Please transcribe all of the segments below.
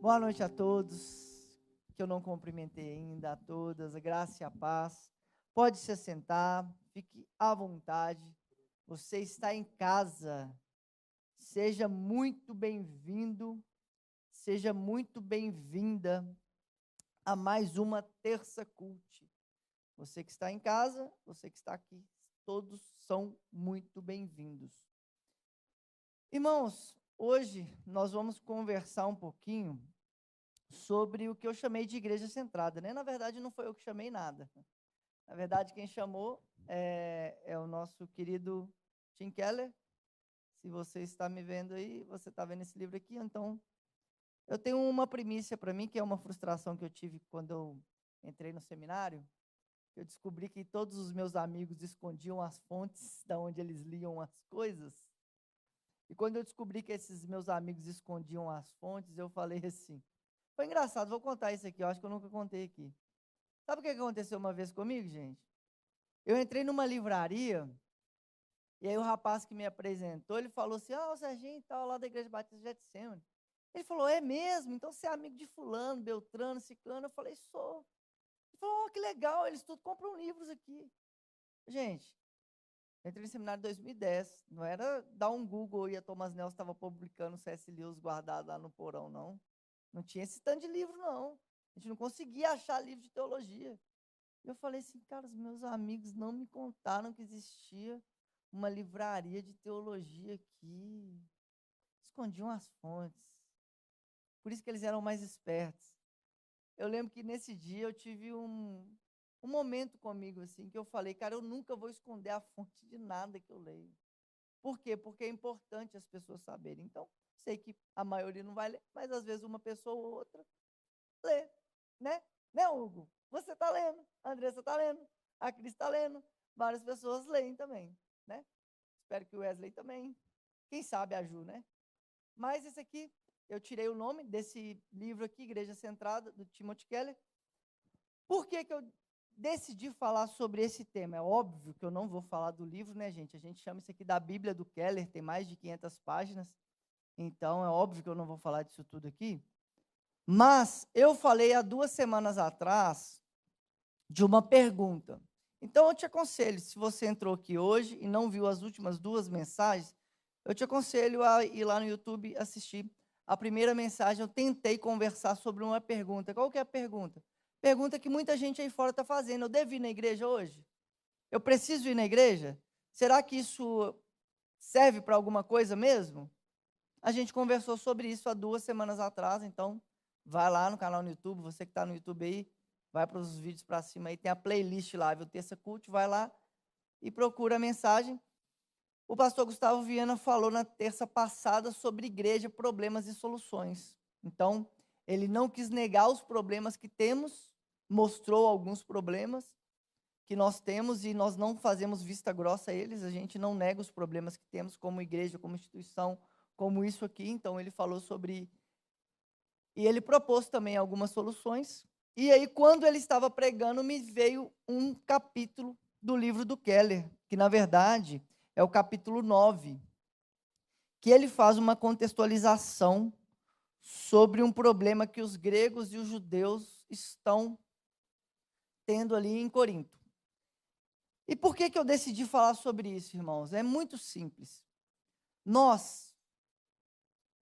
Boa noite a todos, que eu não cumprimentei ainda a todas, graça e a paz. Pode se assentar, fique à vontade. Você está em casa. Seja muito bem-vindo, seja muito bem-vinda a mais uma terça cult. Você que está em casa, você que está aqui, todos são muito bem-vindos. Irmãos, hoje nós vamos conversar um pouquinho sobre o que eu chamei de igreja centrada. Né? Na verdade, não foi eu que chamei nada. Na verdade, quem chamou é, é o nosso querido Tim Keller. Se você está me vendo aí, você está vendo esse livro aqui, então eu tenho uma primícia para mim, que é uma frustração que eu tive quando eu entrei no seminário. Eu descobri que todos os meus amigos escondiam as fontes da onde eles liam as coisas. E quando eu descobri que esses meus amigos escondiam as fontes, eu falei assim: foi engraçado, vou contar isso aqui, eu acho que eu nunca contei aqui. Sabe o que aconteceu uma vez comigo, gente? Eu entrei numa livraria, e aí o rapaz que me apresentou, ele falou assim, ah, o Serginho tal, lá da Igreja Batista de Getsemane. Ele falou, é mesmo? Então você é amigo de fulano, Beltrano, Ciclano? Eu falei, sou. Ele falou, oh, que legal, eles tudo compram livros aqui. Gente, entrei no seminário em 2010, não era dar um Google e a Thomas Nelson estava publicando C.S. Lewis guardado lá no porão, não. Não tinha esse tanto de livro, não. A gente não conseguia achar livro de teologia. Eu falei assim, cara, os meus amigos não me contaram que existia uma livraria de teologia aqui. Escondiam as fontes. Por isso que eles eram mais espertos. Eu lembro que nesse dia eu tive um, um momento comigo assim, que eu falei, cara, eu nunca vou esconder a fonte de nada que eu leio. Por quê? Porque é importante as pessoas saberem. Então, Sei que a maioria não vai ler, mas às vezes uma pessoa ou outra lê, né? Né, Hugo? Você está lendo, a Andressa está lendo, a Cris está lendo, várias pessoas leem também, né? Espero que o Wesley também. Quem sabe a Ju, né? Mas esse aqui, eu tirei o nome desse livro aqui, Igreja Centrada, do Timothy Keller. Por que, que eu decidi falar sobre esse tema? É óbvio que eu não vou falar do livro, né, gente? A gente chama isso aqui da Bíblia do Keller, tem mais de 500 páginas. Então, é óbvio que eu não vou falar disso tudo aqui. Mas eu falei há duas semanas atrás de uma pergunta. Então, eu te aconselho, se você entrou aqui hoje e não viu as últimas duas mensagens, eu te aconselho a ir lá no YouTube assistir. A primeira mensagem, eu tentei conversar sobre uma pergunta. Qual que é a pergunta? Pergunta que muita gente aí fora está fazendo. Eu devo ir na igreja hoje? Eu preciso ir na igreja? Será que isso serve para alguma coisa mesmo? A gente conversou sobre isso há duas semanas atrás, então vai lá no canal no YouTube, você que está no YouTube aí, vai para os vídeos para cima aí, tem a playlist lá, viu? Terça Cult, vai lá e procura a mensagem. O pastor Gustavo Viana falou na terça passada sobre igreja, problemas e soluções. Então, ele não quis negar os problemas que temos, mostrou alguns problemas que nós temos e nós não fazemos vista grossa a eles, a gente não nega os problemas que temos como igreja, como instituição, como isso aqui. Então, ele falou sobre. E ele propôs também algumas soluções. E aí, quando ele estava pregando, me veio um capítulo do livro do Keller, que na verdade é o capítulo 9, que ele faz uma contextualização sobre um problema que os gregos e os judeus estão tendo ali em Corinto. E por que, que eu decidi falar sobre isso, irmãos? É muito simples. Nós,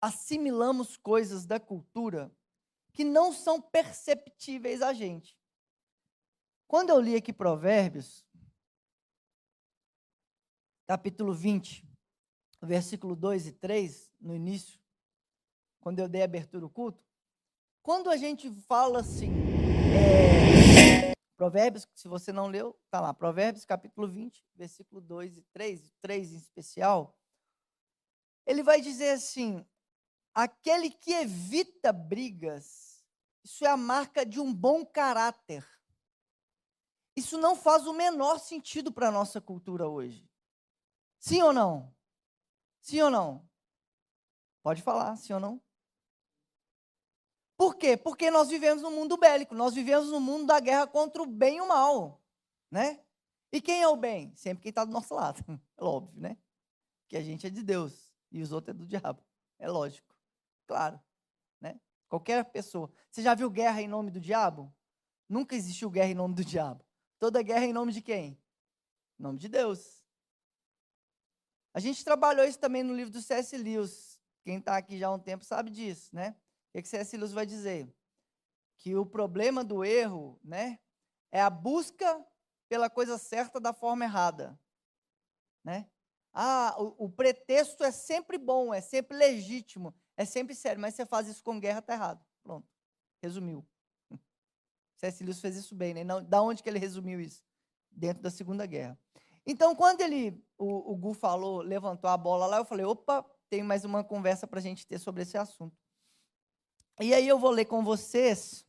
assimilamos coisas da cultura que não são perceptíveis a gente. Quando eu li aqui Provérbios, capítulo 20, versículo 2 e 3, no início, quando eu dei abertura ao culto, quando a gente fala assim, é, Provérbios, se você não leu, está lá, Provérbios capítulo 20, versículo 2 e 3, 3 em especial, ele vai dizer assim: Aquele que evita brigas, isso é a marca de um bom caráter. Isso não faz o menor sentido para a nossa cultura hoje. Sim ou não? Sim ou não? Pode falar, sim ou não? Por quê? Porque nós vivemos num mundo bélico, nós vivemos no mundo da guerra contra o bem e o mal, né? E quem é o bem? Sempre quem está do nosso lado, é óbvio, né? Que a gente é de Deus e os outros é do diabo, é lógico. Claro. Né? Qualquer pessoa. Você já viu guerra em nome do diabo? Nunca existiu guerra em nome do diabo. Toda guerra é em nome de quem? Em nome de Deus. A gente trabalhou isso também no livro do C.S. Lewis. Quem está aqui já há um tempo sabe disso, né? O que C.S. Lewis vai dizer? Que o problema do erro, né, é a busca pela coisa certa da forma errada, né? Ah, o, o pretexto é sempre bom, é sempre legítimo, é sempre sério, mas você faz isso com guerra, está errado. Pronto, resumiu. C.S. Lewis fez isso bem, né? Não, da onde que ele resumiu isso? Dentro da Segunda Guerra. Então, quando ele, o, o Gu falou, levantou a bola lá, eu falei, opa, tem mais uma conversa para a gente ter sobre esse assunto. E aí eu vou ler com vocês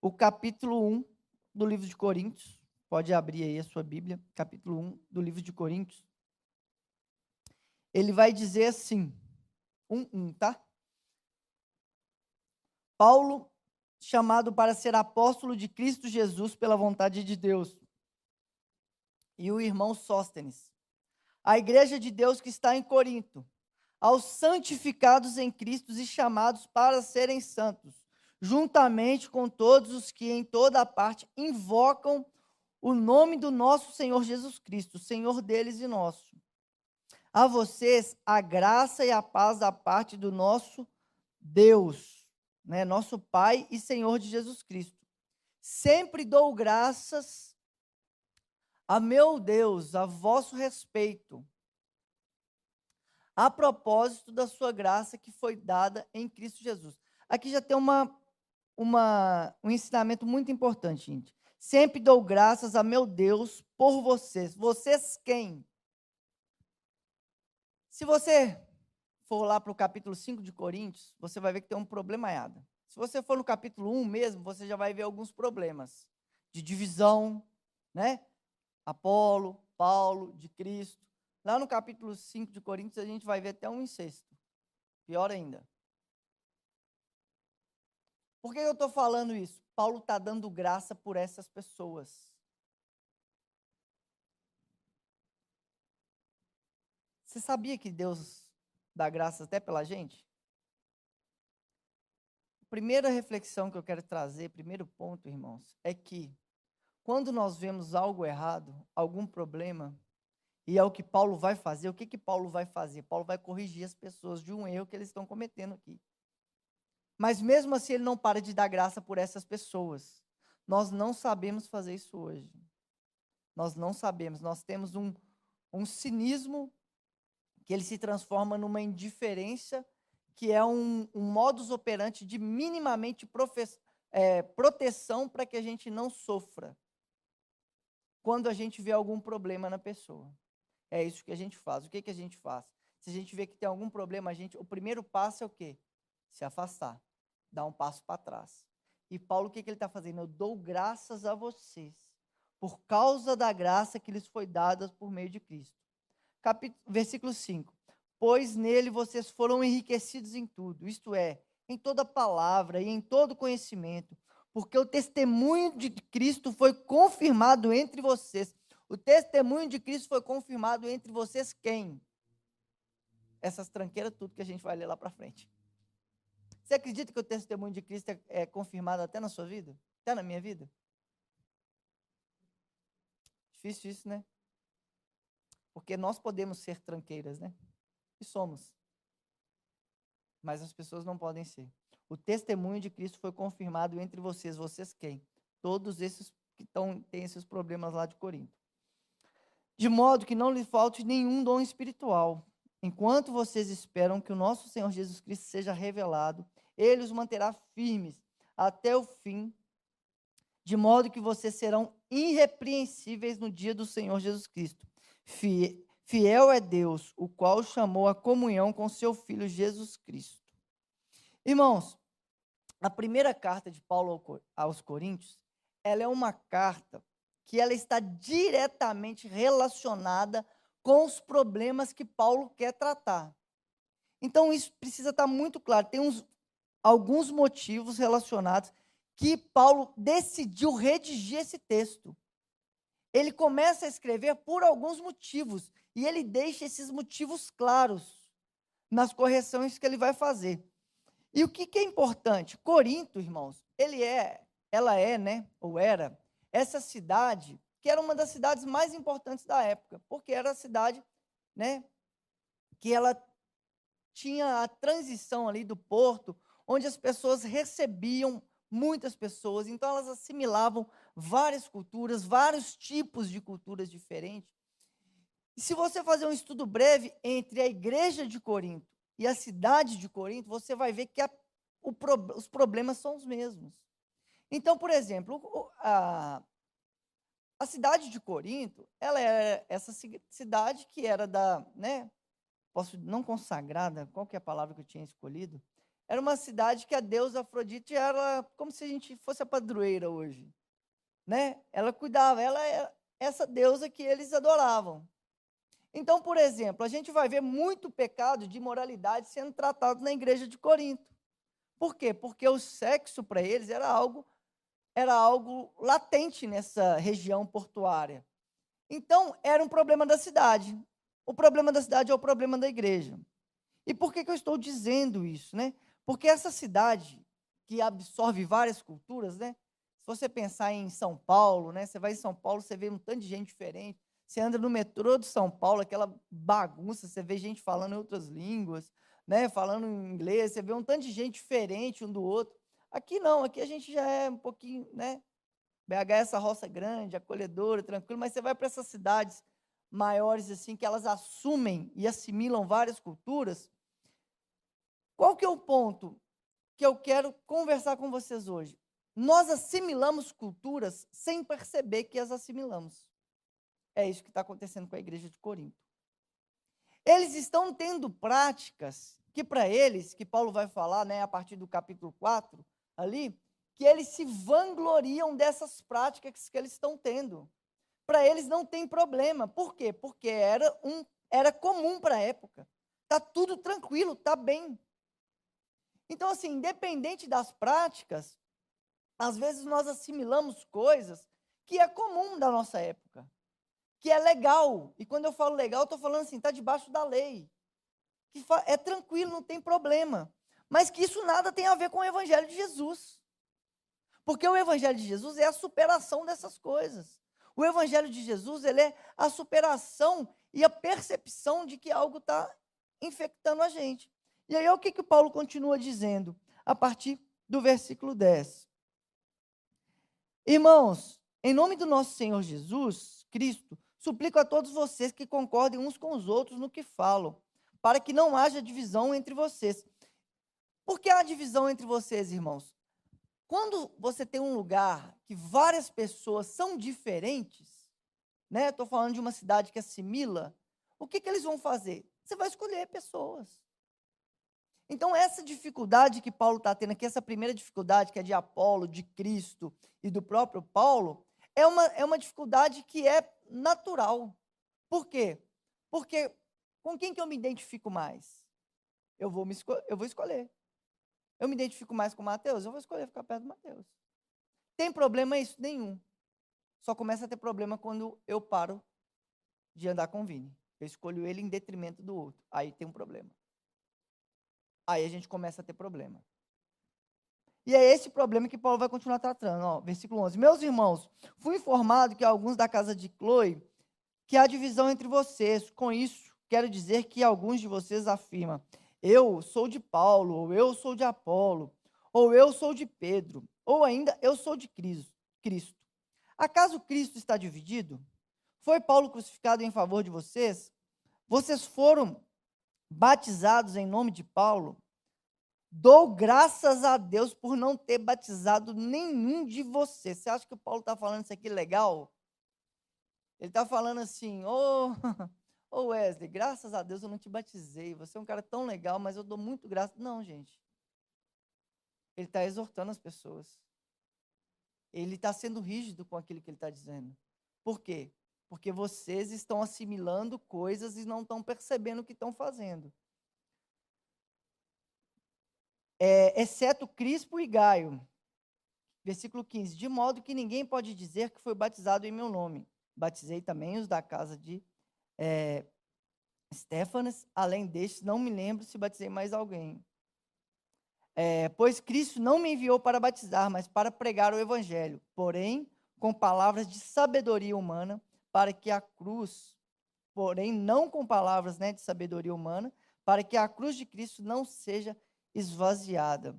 o capítulo 1 do livro de Coríntios. Pode abrir aí a sua Bíblia, capítulo 1 do livro de Coríntios. Ele vai dizer assim, 1, 1, tá? Paulo, chamado para ser apóstolo de Cristo Jesus pela vontade de Deus, e o irmão Sóstenes, a igreja de Deus que está em Corinto, aos santificados em Cristo e chamados para serem santos, juntamente com todos os que em toda parte invocam o nome do nosso Senhor Jesus Cristo, Senhor deles e nosso. A vocês a graça e a paz da parte do nosso Deus, né, nosso Pai e Senhor de Jesus Cristo. Sempre dou graças a meu Deus, a vosso respeito, a propósito da sua graça que foi dada em Cristo Jesus. Aqui já tem uma, uma, um ensinamento muito importante, gente. Sempre dou graças a meu Deus por vocês. Vocês quem? Se você for lá para o capítulo 5 de Coríntios, você vai ver que tem um problema errado. Se você for no capítulo 1 mesmo, você já vai ver alguns problemas de divisão, né? Apolo, Paulo, de Cristo. Lá no capítulo 5 de Coríntios, a gente vai ver até um incesto. Pior ainda. Por que eu estou falando isso? Paulo está dando graça por essas pessoas. Você sabia que Deus dá graça até pela gente? A primeira reflexão que eu quero trazer, primeiro ponto, irmãos, é que quando nós vemos algo errado, algum problema, e é o que Paulo vai fazer, o que, que Paulo vai fazer? Paulo vai corrigir as pessoas de um erro que eles estão cometendo aqui. Mas mesmo assim, ele não para de dar graça por essas pessoas. Nós não sabemos fazer isso hoje. Nós não sabemos. Nós temos um, um cinismo que ele se transforma numa indiferença, que é um, um modus operandi de minimamente é, proteção para que a gente não sofra quando a gente vê algum problema na pessoa. É isso que a gente faz. O que, que a gente faz? Se a gente vê que tem algum problema, a gente, o primeiro passo é o quê? Se afastar, dar um passo para trás. E Paulo, o que, que ele está fazendo? Eu dou graças a vocês, por causa da graça que lhes foi dada por meio de Cristo. Capítulo, versículo 5. Pois nele vocês foram enriquecidos em tudo, isto é, em toda palavra e em todo conhecimento, porque o testemunho de Cristo foi confirmado entre vocês. O testemunho de Cristo foi confirmado entre vocês quem? Essas tranqueiras, tudo que a gente vai ler lá para frente. Você acredita que o testemunho de Cristo é, é confirmado até na sua vida? Até na minha vida? Difícil isso, né? Porque nós podemos ser tranqueiras, né? E somos. Mas as pessoas não podem ser. O testemunho de Cristo foi confirmado entre vocês. Vocês quem? Todos esses que tão, têm esses problemas lá de Corinto. De modo que não lhe falte nenhum dom espiritual. Enquanto vocês esperam que o nosso Senhor Jesus Cristo seja revelado, ele os manterá firmes até o fim, de modo que vocês serão irrepreensíveis no dia do Senhor Jesus Cristo. Fiel é Deus, o qual chamou a comunhão com seu Filho Jesus Cristo. Irmãos, a primeira carta de Paulo aos Coríntios, ela é uma carta que ela está diretamente relacionada com os problemas que Paulo quer tratar. Então isso precisa estar muito claro. Tem uns, alguns motivos relacionados que Paulo decidiu redigir esse texto. Ele começa a escrever por alguns motivos e ele deixa esses motivos claros nas correções que ele vai fazer. E o que, que é importante? Corinto, irmãos, ele é, ela é, né, ou era, essa cidade que era uma das cidades mais importantes da época, porque era a cidade, né, que ela tinha a transição ali do porto, onde as pessoas recebiam muitas pessoas, então elas assimilavam várias culturas, vários tipos de culturas diferentes. E se você fazer um estudo breve entre a igreja de Corinto e a cidade de Corinto, você vai ver que a, os problemas são os mesmos. Então, por exemplo, a, a cidade de Corinto, ela era essa cidade que era da, né, posso não consagrada, qual que é a palavra que eu tinha escolhido? Era uma cidade que a deusa Afrodite era como se a gente fosse a padroeira hoje, né? Ela cuidava, ela é essa deusa que eles adoravam. Então, por exemplo, a gente vai ver muito pecado de imoralidade sendo tratado na igreja de Corinto. Por quê? Porque o sexo para eles era algo era algo latente nessa região portuária. Então, era um problema da cidade. O problema da cidade é o problema da igreja. E por que, que eu estou dizendo isso? Né? Porque essa cidade, que absorve várias culturas, né? se você pensar em São Paulo, né? você vai em São Paulo, você vê um tanto de gente diferente. Você anda no metrô de São Paulo, aquela bagunça, você vê gente falando em outras línguas, né? falando em inglês, você vê um tanto de gente diferente um do outro. Aqui não, aqui a gente já é um pouquinho, né? BH é essa roça grande, acolhedora, tranquilo, mas você vai para essas cidades maiores assim que elas assumem e assimilam várias culturas. Qual que é o ponto que eu quero conversar com vocês hoje? Nós assimilamos culturas sem perceber que as assimilamos. É isso que está acontecendo com a igreja de Corinto. Eles estão tendo práticas que para eles, que Paulo vai falar, né, a partir do capítulo 4, ali, que eles se vangloriam dessas práticas que eles estão tendo. Para eles não tem problema. Por quê? Porque era, um, era comum para a época. Está tudo tranquilo, está bem. Então, assim, independente das práticas, às vezes nós assimilamos coisas que é comum da nossa época, que é legal. E quando eu falo legal, estou falando assim, está debaixo da lei. Que é tranquilo, não tem problema mas que isso nada tem a ver com o Evangelho de Jesus. Porque o Evangelho de Jesus é a superação dessas coisas. O Evangelho de Jesus ele é a superação e a percepção de que algo está infectando a gente. E aí, o que, que o Paulo continua dizendo a partir do versículo 10. Irmãos, em nome do nosso Senhor Jesus Cristo, suplico a todos vocês que concordem uns com os outros no que falam, para que não haja divisão entre vocês, por que há divisão entre vocês, irmãos? Quando você tem um lugar que várias pessoas são diferentes, né? Estou falando de uma cidade que assimila, o que, que eles vão fazer? Você vai escolher pessoas. Então, essa dificuldade que Paulo está tendo aqui, essa primeira dificuldade, que é de Apolo, de Cristo e do próprio Paulo, é uma, é uma dificuldade que é natural. Por quê? Porque com quem que eu me identifico mais? Eu vou, me eu vou escolher. Eu me identifico mais com Mateus, eu vou escolher ficar perto do Mateus. Tem problema isso? Nenhum. Só começa a ter problema quando eu paro de andar com o Vini. Eu escolho ele em detrimento do outro. Aí tem um problema. Aí a gente começa a ter problema. E é esse problema que Paulo vai continuar tratando. Ó, versículo 11. Meus irmãos, fui informado que alguns da casa de Chloe, que há divisão entre vocês. Com isso, quero dizer que alguns de vocês afirmam, eu sou de Paulo, ou eu sou de Apolo, ou eu sou de Pedro, ou ainda eu sou de Cristo. Acaso Cristo está dividido? Foi Paulo crucificado em favor de vocês? Vocês foram batizados em nome de Paulo? Dou graças a Deus por não ter batizado nenhum de vocês. Você acha que o Paulo está falando isso aqui legal? Ele está falando assim, oh, Ô Wesley, graças a Deus eu não te batizei. Você é um cara tão legal, mas eu dou muito graça. Não, gente. Ele está exortando as pessoas. Ele está sendo rígido com aquilo que ele está dizendo. Por quê? Porque vocês estão assimilando coisas e não estão percebendo o que estão fazendo. É, exceto Crispo e Gaio. Versículo 15. De modo que ninguém pode dizer que foi batizado em meu nome. Batizei também os da casa de é, Stefanas, além destes, não me lembro se batizei mais alguém. É, pois Cristo não me enviou para batizar, mas para pregar o evangelho, porém com palavras de sabedoria humana, para que a cruz, porém não com palavras né, de sabedoria humana, para que a cruz de Cristo não seja esvaziada.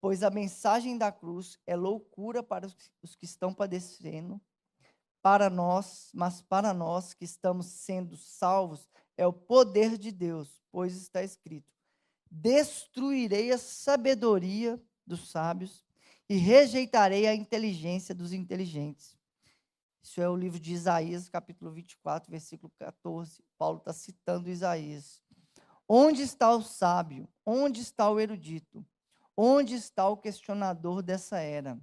Pois a mensagem da cruz é loucura para os que estão padecendo, para nós, mas para nós que estamos sendo salvos, é o poder de Deus, pois está escrito: Destruirei a sabedoria dos sábios e rejeitarei a inteligência dos inteligentes. Isso é o livro de Isaías, capítulo 24, versículo 14. Paulo está citando Isaías. Onde está o sábio? Onde está o erudito? Onde está o questionador dessa era?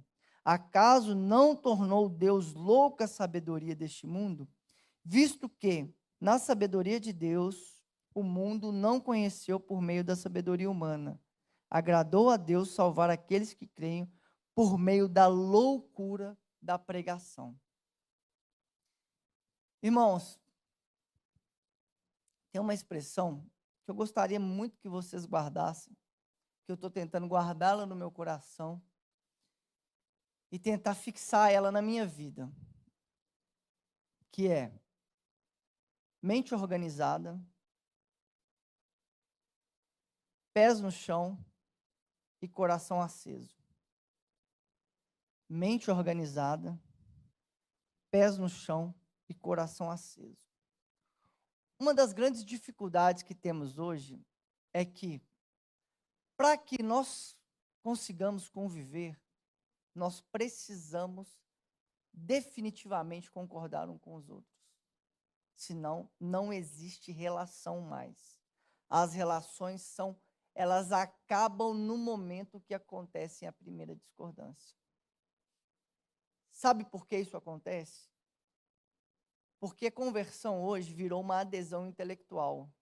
Acaso não tornou Deus louca a sabedoria deste mundo? Visto que, na sabedoria de Deus, o mundo não conheceu por meio da sabedoria humana. Agradou a Deus salvar aqueles que creem por meio da loucura da pregação. Irmãos, tem uma expressão que eu gostaria muito que vocês guardassem, que eu estou tentando guardá-la no meu coração e tentar fixar ela na minha vida, que é mente organizada, pés no chão e coração aceso. Mente organizada, pés no chão e coração aceso. Uma das grandes dificuldades que temos hoje é que, para que nós consigamos conviver, nós precisamos definitivamente concordar um com os outros. Senão, não existe relação mais. As relações são, elas acabam no momento que acontece a primeira discordância. Sabe por que isso acontece? Porque conversão hoje virou uma adesão intelectual.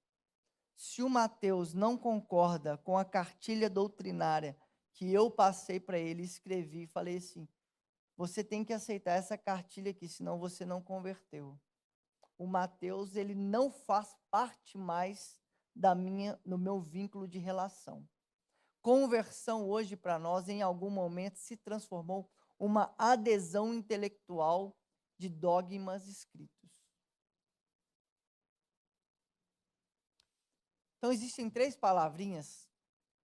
Se o Mateus não concorda com a cartilha doutrinária que eu passei para ele, escrevi e falei assim: você tem que aceitar essa cartilha aqui, senão você não converteu. O Mateus, ele não faz parte mais da minha, no meu vínculo de relação. Conversão hoje para nós, em algum momento, se transformou uma adesão intelectual de dogmas escritos. Então existem três palavrinhas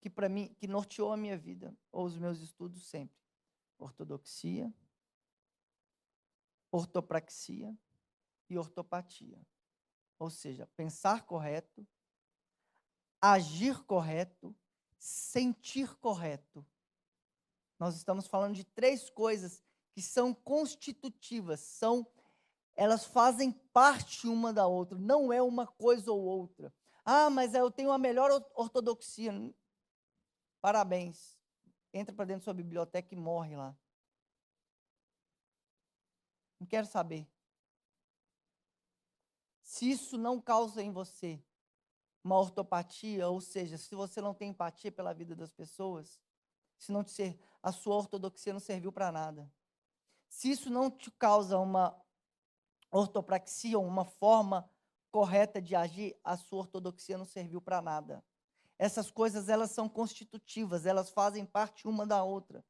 que para mim que norteou a minha vida ou os meus estudos sempre. Ortodoxia, ortopraxia e ortopatia. Ou seja, pensar correto, agir correto, sentir correto. Nós estamos falando de três coisas que são constitutivas, são elas fazem parte uma da outra, não é uma coisa ou outra. Ah, mas eu tenho a melhor ortodoxia. Parabéns. Entra para dentro da sua biblioteca e morre lá. Não quero saber. Se isso não causa em você uma ortopatia, ou seja, se você não tem empatia pela vida das pessoas, se não te ser, a sua ortodoxia não serviu para nada. Se isso não te causa uma ortopraxia, uma forma correta de agir, a sua ortodoxia não serviu para nada. Essas coisas elas são constitutivas, elas fazem parte uma da outra.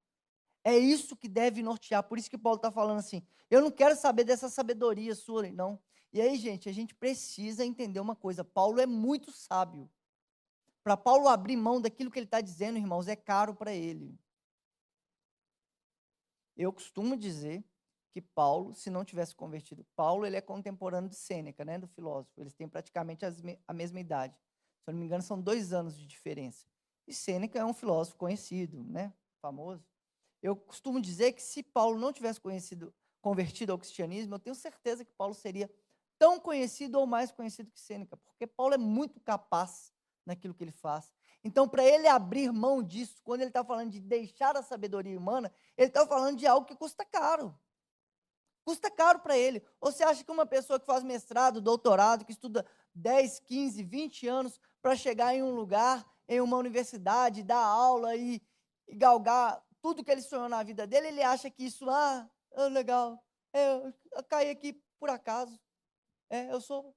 É isso que deve nortear. Por isso que Paulo está falando assim: eu não quero saber dessa sabedoria sua, não. E aí, gente, a gente precisa entender uma coisa: Paulo é muito sábio. Para Paulo abrir mão daquilo que ele está dizendo, irmãos, é caro para ele. Eu costumo dizer que Paulo, se não tivesse convertido, Paulo ele é contemporâneo de Sêneca, né, do filósofo. Eles têm praticamente a mesma idade. Se eu não me engano, são dois anos de diferença. E Sêneca é um filósofo conhecido, né? famoso. Eu costumo dizer que se Paulo não tivesse conhecido, convertido ao cristianismo, eu tenho certeza que Paulo seria tão conhecido ou mais conhecido que Sêneca, porque Paulo é muito capaz naquilo que ele faz. Então, para ele abrir mão disso, quando ele está falando de deixar a sabedoria humana, ele está falando de algo que custa caro. Custa caro para ele. Ou você acha que uma pessoa que faz mestrado, doutorado, que estuda 10, 15, 20 anos para chegar em um lugar, em uma universidade, dar aula e, e, galgar tudo que ele sonhou na vida dele, ele acha que isso, ah, é legal, é, eu caí aqui por acaso. É, eu sou,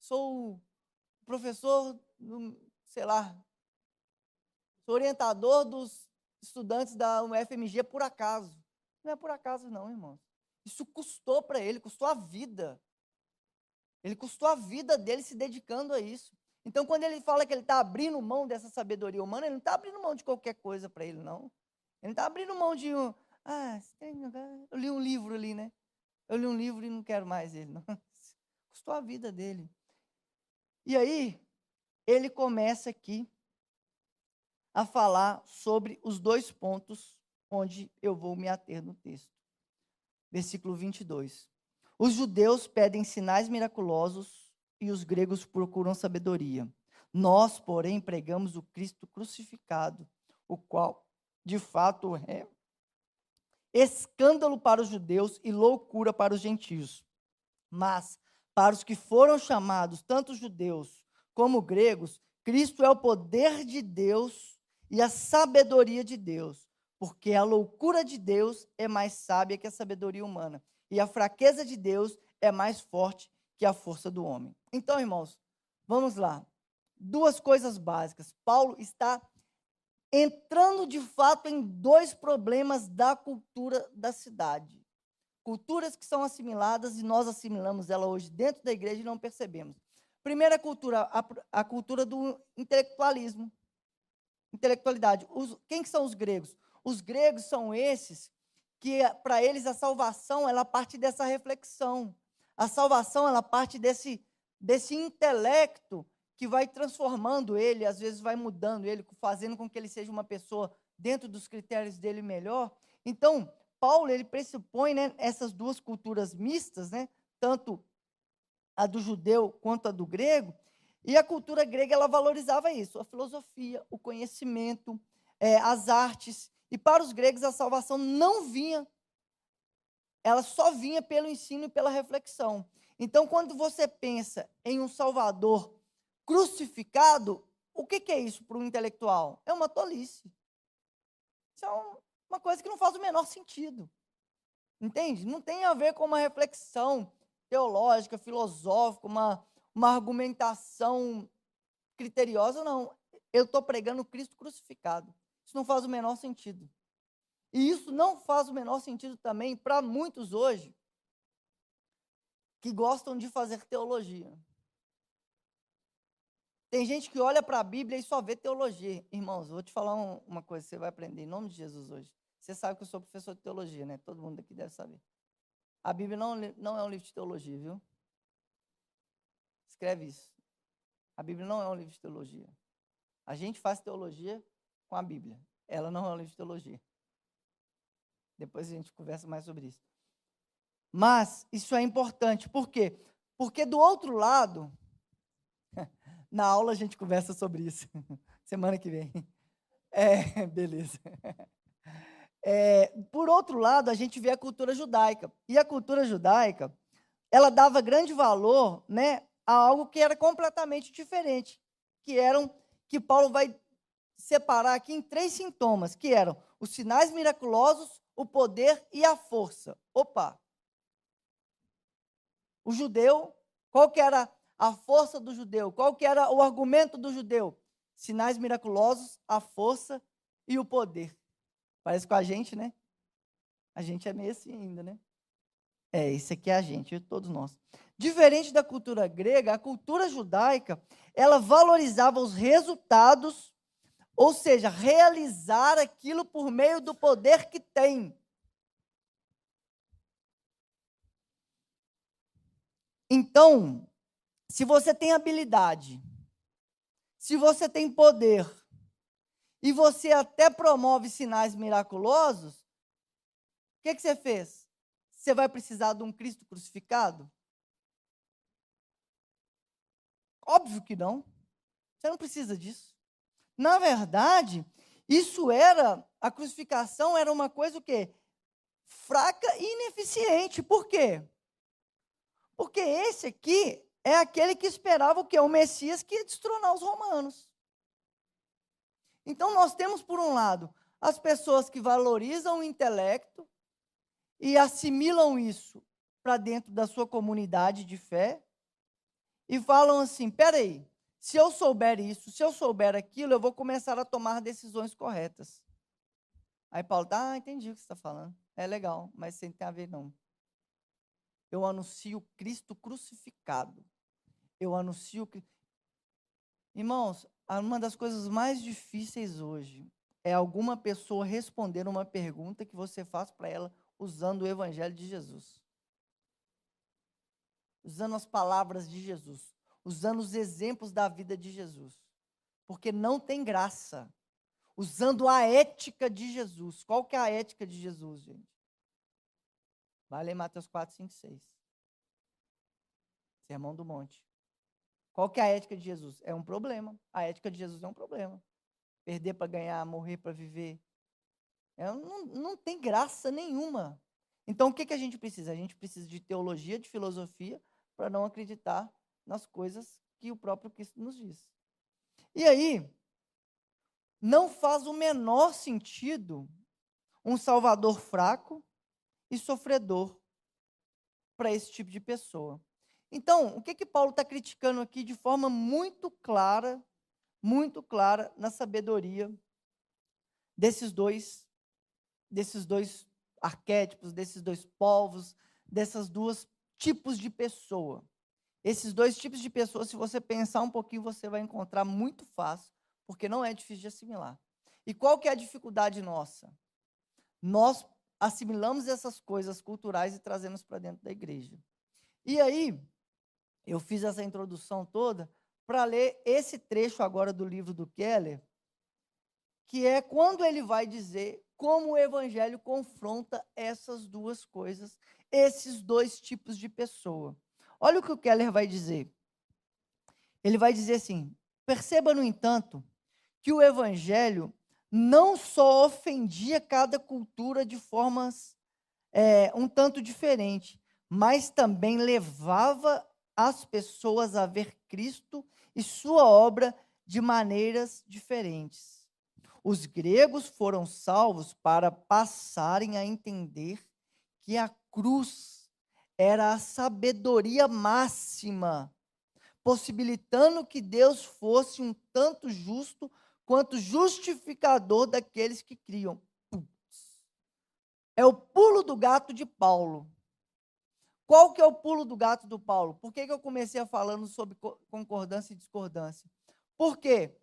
sou professor, sei lá, Sou orientador dos estudantes da UFMG por acaso. Não é por acaso, não, irmãos. Isso custou para ele, custou a vida. Ele custou a vida dele se dedicando a isso. Então, quando ele fala que ele está abrindo mão dessa sabedoria humana, ele não está abrindo mão de qualquer coisa para ele, não. Ele não está abrindo mão de um. Ah, eu li um livro ali, né? Eu li um livro e não quero mais ele. Não. Custou a vida dele. E aí, ele começa aqui a falar sobre os dois pontos onde eu vou me ater no texto. Versículo 22. Os judeus pedem sinais miraculosos e os gregos procuram sabedoria. Nós, porém, pregamos o Cristo crucificado, o qual, de fato, é escândalo para os judeus e loucura para os gentios. Mas, para os que foram chamados, tanto judeus como gregos, Cristo é o poder de Deus e a sabedoria de Deus, porque a loucura de Deus é mais sábia que a sabedoria humana, e a fraqueza de Deus é mais forte que a força do homem. Então, irmãos, vamos lá. Duas coisas básicas. Paulo está entrando de fato em dois problemas da cultura da cidade. Culturas que são assimiladas e nós assimilamos ela hoje dentro da igreja e não percebemos. Primeira cultura, a, a cultura do intelectualismo intelectualidade. Os, quem que são os gregos? Os gregos são esses que, para eles, a salvação ela parte dessa reflexão. A salvação ela parte desse, desse intelecto que vai transformando ele, às vezes vai mudando ele, fazendo com que ele seja uma pessoa dentro dos critérios dele melhor. Então, Paulo ele pressupõe né, essas duas culturas mistas, né, tanto a do judeu quanto a do grego, e a cultura grega ela valorizava isso, a filosofia, o conhecimento, é, as artes. E para os gregos a salvação não vinha, ela só vinha pelo ensino e pela reflexão. Então, quando você pensa em um Salvador crucificado, o que, que é isso para um intelectual? É uma tolice. Isso é uma coisa que não faz o menor sentido. Entende? Não tem a ver com uma reflexão teológica, filosófica, uma, uma argumentação criteriosa, não. Eu estou pregando Cristo crucificado. Isso não faz o menor sentido. E isso não faz o menor sentido também para muitos hoje que gostam de fazer teologia. Tem gente que olha para a Bíblia e só vê teologia. Irmãos, vou te falar um, uma coisa, você vai aprender em nome de Jesus hoje. Você sabe que eu sou professor de teologia, né? Todo mundo aqui deve saber. A Bíblia não, não é um livro de teologia, viu? Escreve isso. A Bíblia não é um livro de teologia. A gente faz teologia com a Bíblia. Ela não é um livro de teologia. Depois a gente conversa mais sobre isso. Mas isso é importante. Por quê? Porque do outro lado, na aula a gente conversa sobre isso. Semana que vem. É, beleza. É, por outro lado, a gente vê a cultura judaica. E a cultura judaica, ela dava grande valor né, a algo que era completamente diferente, que eram que Paulo vai separar aqui em três sintomas, que eram os sinais miraculosos, o poder e a força. Opa. O judeu, qual que era a força do judeu? Qual que era o argumento do judeu? Sinais miraculosos, a força e o poder. Parece com a gente, né? A gente é meio assim ainda, né? É, isso aqui é a gente, todos nós. Diferente da cultura grega, a cultura judaica, ela valorizava os resultados, ou seja, realizar aquilo por meio do poder que tem. Então, se você tem habilidade, se você tem poder, e você até promove sinais miraculosos, o que, que você fez? Você vai precisar de um Cristo crucificado? Óbvio que não. Você não precisa disso. Na verdade, isso era, a crucificação era uma coisa o quê? Fraca e ineficiente. Por quê? Porque esse aqui é aquele que esperava o quê? O Messias que ia destronar os romanos. Então nós temos, por um lado, as pessoas que valorizam o intelecto e assimilam isso para dentro da sua comunidade de fé, e falam assim: peraí, Se eu souber isso, se eu souber aquilo, eu vou começar a tomar decisões corretas. Aí Paulo, tá, ah, entendi o que você está falando. É legal, mas sem ter a ver, não. Eu anuncio Cristo crucificado. Eu anuncio. Irmãos, uma das coisas mais difíceis hoje é alguma pessoa responder uma pergunta que você faz para ela usando o Evangelho de Jesus. Usando as palavras de Jesus. Usando os exemplos da vida de Jesus. Porque não tem graça. Usando a ética de Jesus. Qual que é a ética de Jesus, gente? Vai ler Mateus 4, 5, 6. Sermão do Monte. Qual que é a ética de Jesus? É um problema. A ética de Jesus é um problema. Perder para ganhar, morrer para viver. É, não, não tem graça nenhuma. Então, o que, que a gente precisa? A gente precisa de teologia, de filosofia, para não acreditar nas coisas que o próprio Cristo nos diz. E aí, não faz o menor sentido um Salvador fraco e sofredor para esse tipo de pessoa. Então, o que que Paulo está criticando aqui de forma muito clara, muito clara na sabedoria desses dois, desses dois arquétipos, desses dois povos, dessas duas tipos de pessoa. Esses dois tipos de pessoas, se você pensar um pouquinho, você vai encontrar muito fácil, porque não é difícil de assimilar. E qual que é a dificuldade nossa? Nós assimilamos essas coisas culturais e trazemos para dentro da igreja. E aí, eu fiz essa introdução toda para ler esse trecho agora do livro do Keller, que é quando ele vai dizer como o evangelho confronta essas duas coisas, esses dois tipos de pessoa. Olha o que o Keller vai dizer. Ele vai dizer assim: perceba, no entanto, que o evangelho não só ofendia cada cultura de formas é, um tanto diferente, mas também levava as pessoas a ver Cristo e sua obra de maneiras diferentes. Os gregos foram salvos para passarem a entender que a cruz era a sabedoria máxima, possibilitando que Deus fosse um tanto justo quanto justificador daqueles que criam. É o pulo do gato de Paulo. Qual que é o pulo do gato do Paulo? Por que, que eu comecei falando sobre concordância e discordância? Porque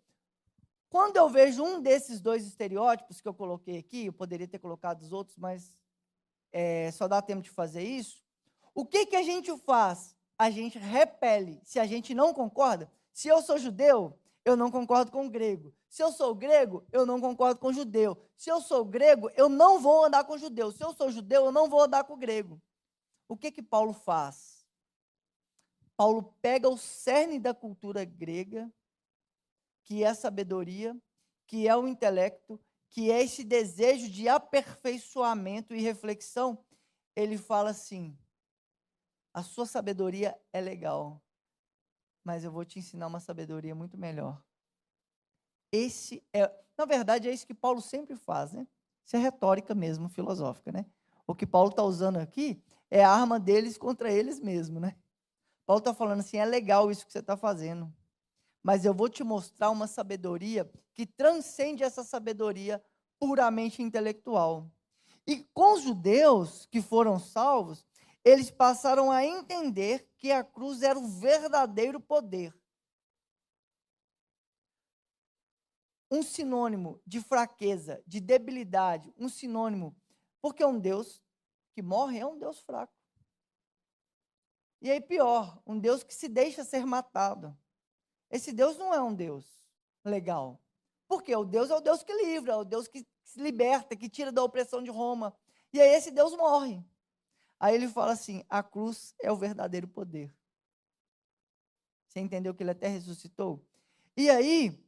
quando eu vejo um desses dois estereótipos que eu coloquei aqui, eu poderia ter colocado os outros, mas é, só dá tempo de fazer isso. O que, que a gente faz? A gente repele. Se a gente não concorda, se eu sou judeu, eu não concordo com o grego. Se eu sou grego, eu não concordo com o judeu. Se eu sou grego, eu não vou andar com o judeu. Se eu sou judeu, eu não vou andar com o grego. O que que Paulo faz? Paulo pega o cerne da cultura grega, que é a sabedoria, que é o intelecto, que é esse desejo de aperfeiçoamento e reflexão. Ele fala assim: a sua sabedoria é legal, mas eu vou te ensinar uma sabedoria muito melhor. Esse é, na verdade, é isso que Paulo sempre faz, né? Isso é retórica mesmo, filosófica, né? O que Paulo está usando aqui é a arma deles contra eles mesmos, né? Paulo está falando assim: é legal isso que você está fazendo, mas eu vou te mostrar uma sabedoria que transcende essa sabedoria puramente intelectual. E com os judeus que foram salvos, eles passaram a entender que a cruz era o verdadeiro poder. Um sinônimo de fraqueza, de debilidade, um sinônimo, porque um Deus que morre é um Deus fraco. E aí, pior, um Deus que se deixa ser matado. Esse Deus não é um Deus legal. Porque o Deus é o Deus que livra, é o Deus que se liberta, que tira da opressão de Roma. E aí esse Deus morre. Aí ele fala assim: a cruz é o verdadeiro poder. Você entendeu que ele até ressuscitou? E aí,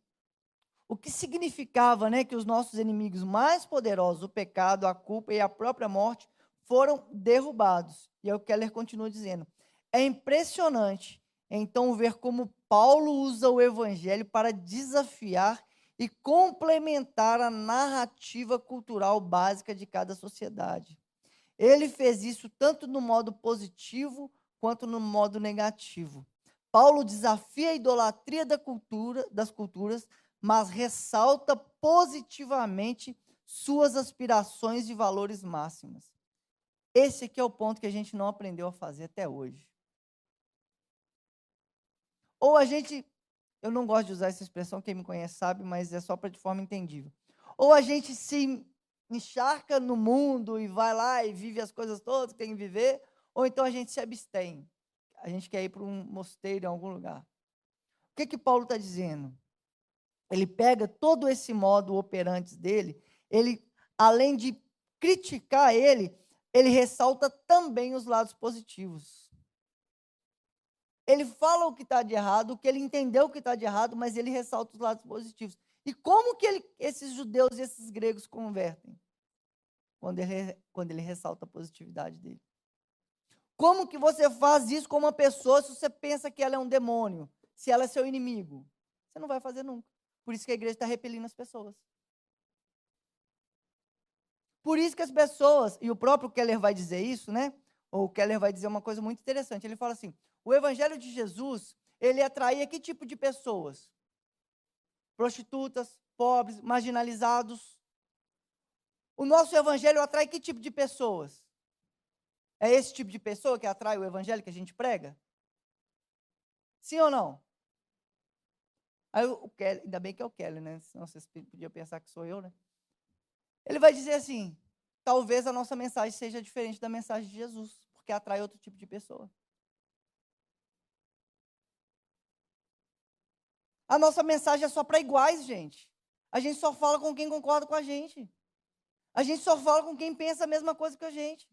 o que significava né, que os nossos inimigos mais poderosos, o pecado, a culpa e a própria morte, foram derrubados. E é o Keller continua dizendo. É impressionante, então, ver como Paulo usa o evangelho para desafiar e complementar a narrativa cultural básica de cada sociedade. Ele fez isso tanto no modo positivo quanto no modo negativo. Paulo desafia a idolatria da cultura, das culturas, mas ressalta positivamente suas aspirações e valores máximos. Esse aqui é o ponto que a gente não aprendeu a fazer até hoje. Ou a gente, eu não gosto de usar essa expressão, quem me conhece sabe, mas é só para de forma entendível. Ou a gente se encharca no mundo e vai lá e vive as coisas todas que tem que viver, ou então a gente se abstém. A gente quer ir para um mosteiro em algum lugar. O que que Paulo está dizendo? Ele pega todo esse modo operante dele, ele, além de criticar ele, ele ressalta também os lados positivos. Ele fala o que está de errado, o que ele entendeu que está de errado, mas ele ressalta os lados positivos. E como que ele, esses judeus e esses gregos convertem? Quando ele, quando ele ressalta a positividade dele. Como que você faz isso com uma pessoa se você pensa que ela é um demônio? Se ela é seu inimigo? Você não vai fazer nunca. Por isso que a igreja está repelindo as pessoas. Por isso que as pessoas, e o próprio Keller vai dizer isso, né? Ou o Keller vai dizer uma coisa muito interessante. Ele fala assim: o evangelho de Jesus, ele atraía que tipo de pessoas? Prostitutas, pobres, marginalizados. O nosso evangelho atrai que tipo de pessoas? É esse tipo de pessoa que atrai o evangelho que a gente prega? Sim ou não? Aí o Kelly, ainda bem que é o Kelly, né? Senão vocês podiam pensar que sou eu, né? Ele vai dizer assim: talvez a nossa mensagem seja diferente da mensagem de Jesus, porque atrai outro tipo de pessoa. A nossa mensagem é só para iguais, gente. A gente só fala com quem concorda com a gente. A gente só fala com quem pensa a mesma coisa que a gente.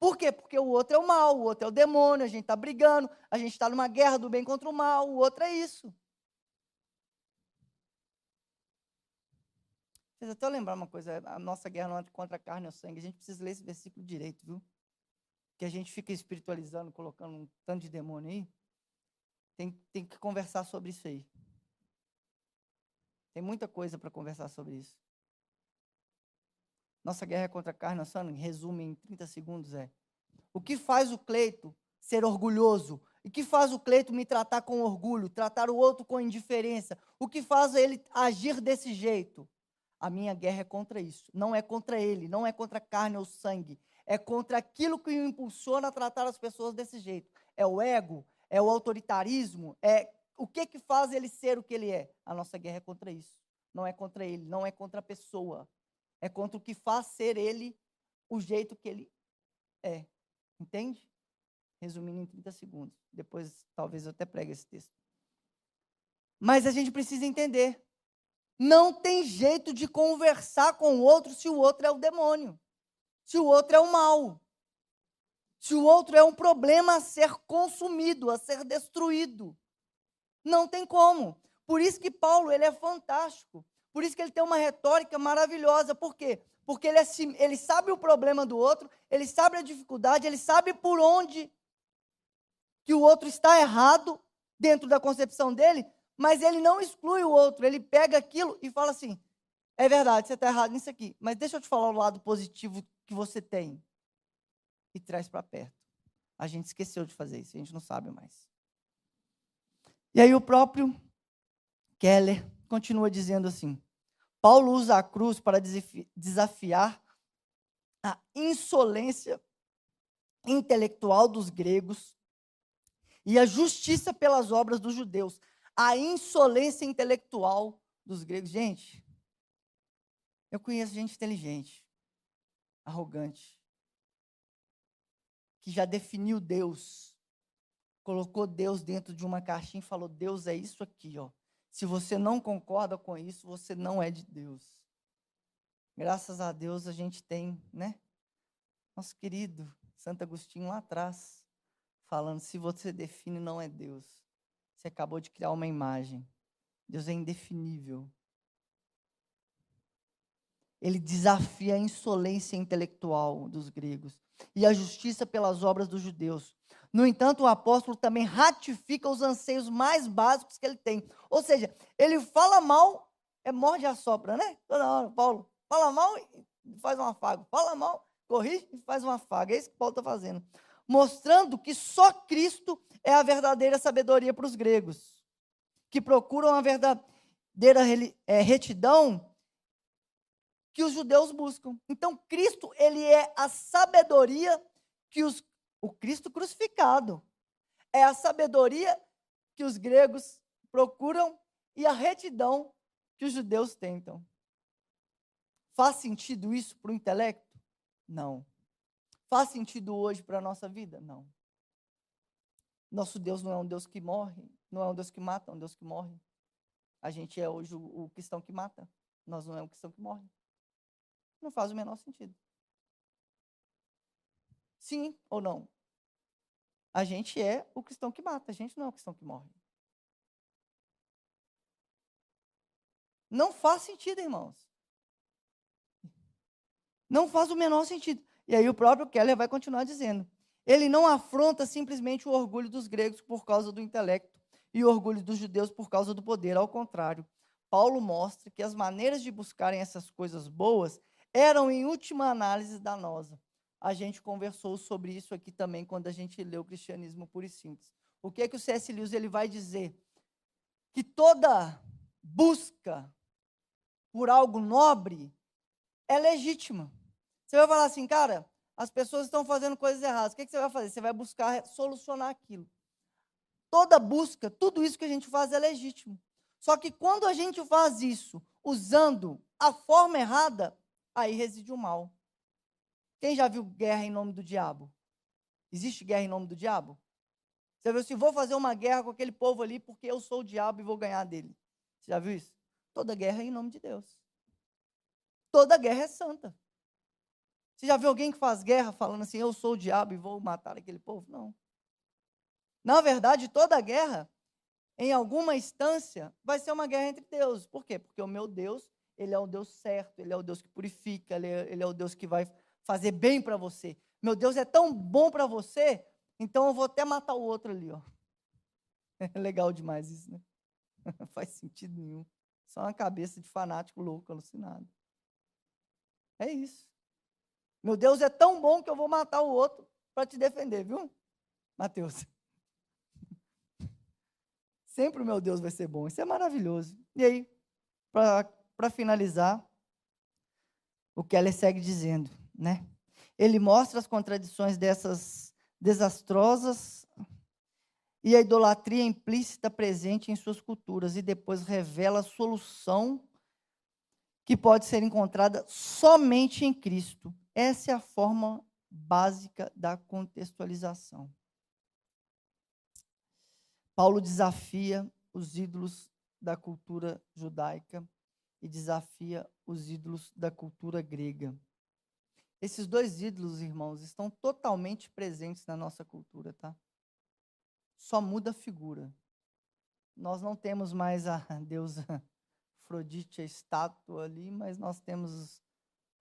Por quê? Porque o outro é o mal, o outro é o demônio, a gente está brigando, a gente está numa guerra do bem contra o mal, o outro é isso. Vocês até lembrar uma coisa, a nossa guerra não é contra a carne e o sangue. A gente precisa ler esse versículo direito, viu? Que a gente fica espiritualizando, colocando um tanto de demônio aí. Tem, tem que conversar sobre isso aí. Tem muita coisa para conversar sobre isso. Nossa guerra contra a carne sangue, em resumo, em 30 segundos, é: o que faz o Cleito ser orgulhoso? O que faz o Cleito me tratar com orgulho, tratar o outro com indiferença? O que faz ele agir desse jeito? A minha guerra é contra isso. Não é contra ele, não é contra a carne ou sangue. É contra aquilo que o impulsiona a tratar as pessoas desse jeito. É o ego, é o autoritarismo, é o que que faz ele ser o que ele é. A nossa guerra é contra isso. Não é contra ele, não é contra a pessoa. É contra o que faz ser ele o jeito que ele é. Entende? Resumindo em 30 segundos. Depois, talvez eu até pregue esse texto. Mas a gente precisa entender não tem jeito de conversar com o outro se o outro é o demônio, se o outro é o mal, se o outro é um problema a ser consumido, a ser destruído. Não tem como. Por isso que Paulo ele é fantástico. Por isso que ele tem uma retórica maravilhosa. Por quê? Porque ele, ele sabe o problema do outro, ele sabe a dificuldade, ele sabe por onde que o outro está errado dentro da concepção dele, mas ele não exclui o outro, ele pega aquilo e fala assim: é verdade, você está errado nisso aqui, mas deixa eu te falar o lado positivo que você tem. E traz para perto. A gente esqueceu de fazer isso, a gente não sabe mais. E aí o próprio Keller continua dizendo assim: Paulo usa a cruz para desafiar a insolência intelectual dos gregos e a justiça pelas obras dos judeus a insolência intelectual dos gregos. Gente, eu conheço gente inteligente, arrogante, que já definiu Deus, colocou Deus dentro de uma caixinha e falou: Deus é isso aqui, ó. Se você não concorda com isso, você não é de Deus. Graças a Deus a gente tem, né? Nosso querido Santo Agostinho lá atrás, falando: se você define, não é Deus. Você acabou de criar uma imagem. Deus é indefinível. Ele desafia a insolência intelectual dos gregos e a justiça pelas obras dos judeus. No entanto, o apóstolo também ratifica os anseios mais básicos que ele tem. Ou seja, ele fala mal, é morde a sopra, né? Toda hora, Paulo. Fala mal e faz um afago. Fala mal, corrige e faz um afago. É isso que Paulo está fazendo. mostrando que só Cristo é a verdadeira sabedoria para os gregos, que procuram a verdadeira é, retidão que os judeus buscam. Então, Cristo, ele é a sabedoria que os o Cristo crucificado é a sabedoria que os gregos procuram e a retidão que os judeus tentam. Faz sentido isso para o intelecto? Não. Faz sentido hoje para a nossa vida? Não. Nosso Deus não é um Deus que morre, não é um Deus que mata, é um Deus que morre. A gente é hoje o, o cristão que mata, nós não é um cristão que morre. Não faz o menor sentido. Sim ou não? A gente é o cristão que mata, a gente não é o cristão que morre. Não faz sentido, irmãos. Não faz o menor sentido. E aí o próprio Keller vai continuar dizendo: ele não afronta simplesmente o orgulho dos gregos por causa do intelecto e o orgulho dos judeus por causa do poder. Ao contrário, Paulo mostra que as maneiras de buscarem essas coisas boas eram, em última análise, danosas. A gente conversou sobre isso aqui também quando a gente leu o Cristianismo Puro e Simples. O que é que o C.S. Lewis ele vai dizer? Que toda busca por algo nobre é legítima. Você vai falar assim, cara, as pessoas estão fazendo coisas erradas. O que, é que você vai fazer? Você vai buscar solucionar aquilo. Toda busca, tudo isso que a gente faz é legítimo. Só que quando a gente faz isso usando a forma errada, aí reside o mal. Quem já viu guerra em nome do diabo? Existe guerra em nome do diabo? Você viu assim, vou fazer uma guerra com aquele povo ali porque eu sou o diabo e vou ganhar dele. Você já viu isso? Toda guerra é em nome de Deus. Toda guerra é santa. Você já viu alguém que faz guerra falando assim, eu sou o diabo e vou matar aquele povo? Não. Na verdade, toda guerra, em alguma instância, vai ser uma guerra entre deuses. Por quê? Porque o meu Deus, ele é o Deus certo, ele é o Deus que purifica, ele é, ele é o Deus que vai fazer bem para você. Meu Deus é tão bom para você, então eu vou até matar o outro ali, ó. É legal demais isso, né? Não faz sentido nenhum. Só uma cabeça de fanático louco, alucinado. É isso. Meu Deus é tão bom que eu vou matar o outro para te defender, viu? Mateus. Sempre o meu Deus vai ser bom. Isso é maravilhoso. E aí, para finalizar, o Keller segue dizendo: né? Ele mostra as contradições dessas desastrosas e a idolatria implícita presente em suas culturas e depois revela a solução que pode ser encontrada somente em Cristo. Essa é a forma básica da contextualização. Paulo desafia os ídolos da cultura judaica e desafia os ídolos da cultura grega. Esses dois ídolos, irmãos, estão totalmente presentes na nossa cultura, tá? Só muda a figura. Nós não temos mais a deusa Afrodite, a estátua ali, mas nós temos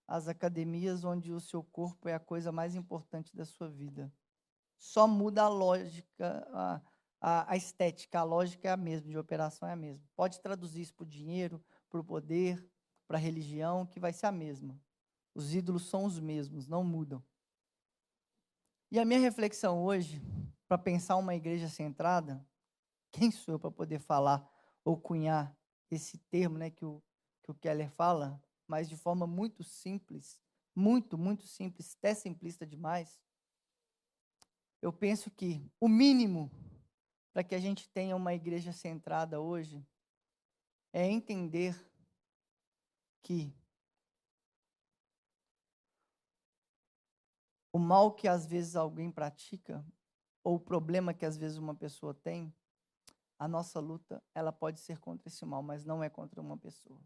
as academias onde o seu corpo é a coisa mais importante da sua vida. Só muda a lógica, a, a, a estética, a lógica é a mesma, de operação é a mesma. Pode traduzir isso para o dinheiro, para o poder, para a religião, que vai ser a mesma. Os ídolos são os mesmos, não mudam. E a minha reflexão hoje, para pensar uma igreja centrada, quem sou eu para poder falar ou cunhar esse termo né, que, o, que o Keller fala, mas de forma muito simples, muito, muito simples, até simplista demais. Eu penso que o mínimo para que a gente tenha uma igreja centrada hoje é entender que o mal que às vezes alguém pratica, ou o problema que às vezes uma pessoa tem, a nossa luta, ela pode ser contra esse mal, mas não é contra uma pessoa.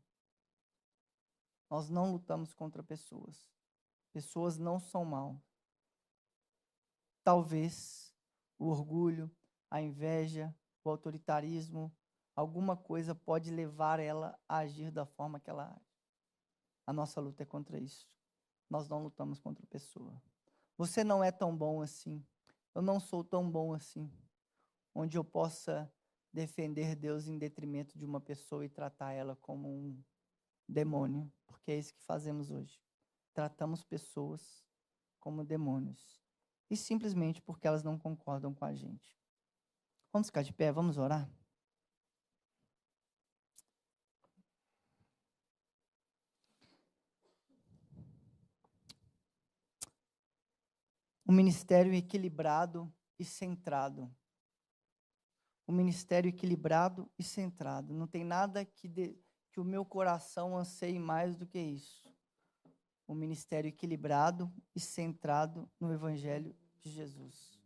Nós não lutamos contra pessoas. Pessoas não são mal. Talvez o orgulho, a inveja, o autoritarismo, alguma coisa pode levar ela a agir da forma que ela age. A nossa luta é contra isso. Nós não lutamos contra pessoa. Você não é tão bom assim. Eu não sou tão bom assim. Onde eu possa defender Deus em detrimento de uma pessoa e tratar ela como um demônio, porque é isso que fazemos hoje. Tratamos pessoas como demônios. e simplesmente porque elas não concordam com a gente. Vamos ficar de pé, vamos orar? Um ministério equilibrado e centrado. Um ministério equilibrado e centrado. Não tem nada que, de, que o meu coração anseie mais do que isso. Um ministério equilibrado e centrado no Evangelho de Jesus.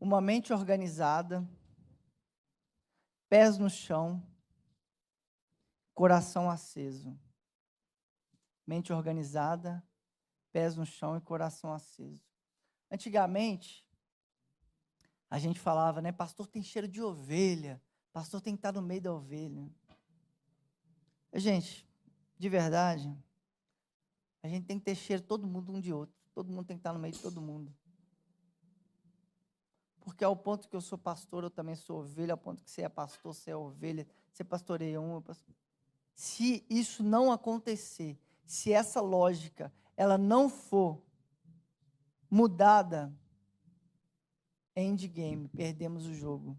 Uma mente organizada, pés no chão, coração aceso. Mente organizada, pés no chão e coração aceso. Antigamente, a gente falava, né? Pastor tem cheiro de ovelha, pastor tem que estar no meio da ovelha. Gente, de verdade, a gente tem que ter cheiro todo mundo um de outro. Todo mundo tem que estar no meio de todo mundo. Porque ao ponto que eu sou pastor, eu também sou ovelha, ao ponto que você é pastor, você é ovelha, você pastoreia um. Se isso não acontecer, se essa lógica ela não for mudada, endgame, perdemos o jogo.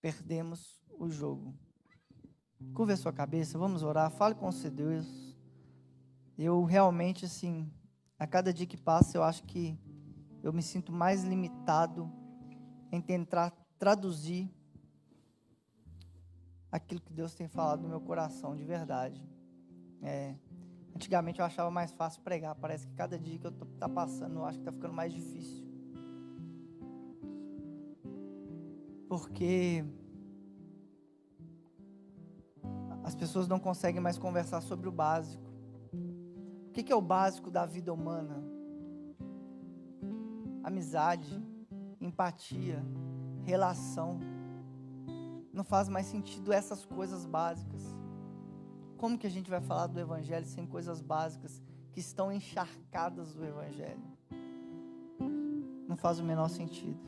Perdemos o jogo. Curva a sua cabeça, vamos orar, fale com seu Deus. Eu realmente, assim, a cada dia que passa, eu acho que eu me sinto mais limitado em tentar traduzir aquilo que Deus tem falado no meu coração de verdade. É, antigamente eu achava mais fácil pregar, parece que cada dia que eu estou tá passando, eu acho que está ficando mais difícil. Porque as pessoas não conseguem mais conversar sobre o básico. O que é o básico da vida humana? Amizade, empatia, relação. Não faz mais sentido essas coisas básicas. Como que a gente vai falar do Evangelho sem coisas básicas que estão encharcadas do Evangelho? Não faz o menor sentido.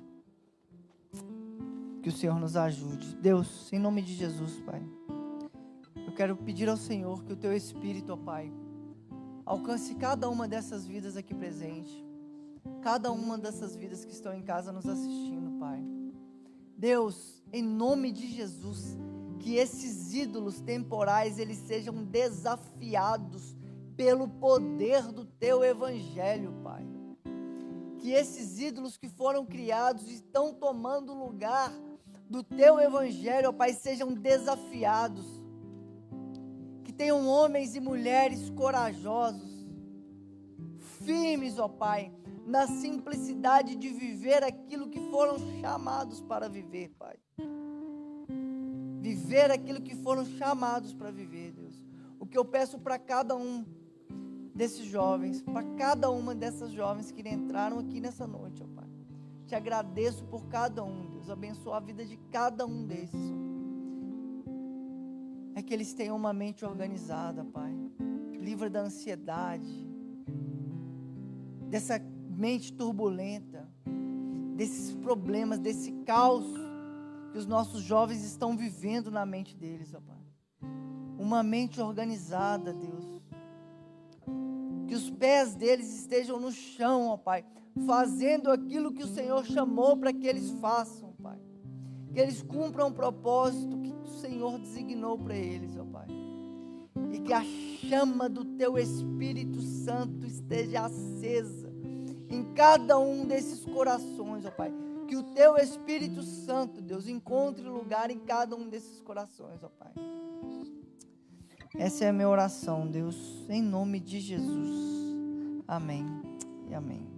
Que o Senhor nos ajude. Deus, em nome de Jesus, Pai. Eu quero pedir ao Senhor que o Teu Espírito, ó Pai, alcance cada uma dessas vidas aqui presente, cada uma dessas vidas que estão em casa nos assistindo, Pai. Deus, em nome de Jesus, que esses ídolos temporais eles sejam desafiados pelo poder do teu evangelho, Pai. Que esses ídolos que foram criados e estão tomando lugar do teu evangelho, Pai, sejam desafiados. Que tenham homens e mulheres corajosos, firmes, ó Pai, na simplicidade de viver aquilo que foram chamados para viver, Pai. Viver aquilo que foram chamados para viver, Deus. O que eu peço para cada um desses jovens, para cada uma dessas jovens que entraram aqui nessa noite, ó Pai. Te agradeço por cada um, Deus. Abençoa a vida de cada um desses. É que eles tenham uma mente organizada, Pai. Livra da ansiedade, dessa mente turbulenta, desses problemas, desse caos que os nossos jovens estão vivendo na mente deles, ó Pai. Uma mente organizada, Deus. Que os pés deles estejam no chão, ó Pai fazendo aquilo que o Senhor chamou para que eles façam, Pai. Que eles cumpram o propósito que o Senhor designou para eles, ó Pai. E que a chama do Teu Espírito Santo esteja acesa em cada um desses corações, ó Pai. Que o Teu Espírito Santo, Deus, encontre lugar em cada um desses corações, ó Pai. Essa é a minha oração, Deus, em nome de Jesus. Amém e amém.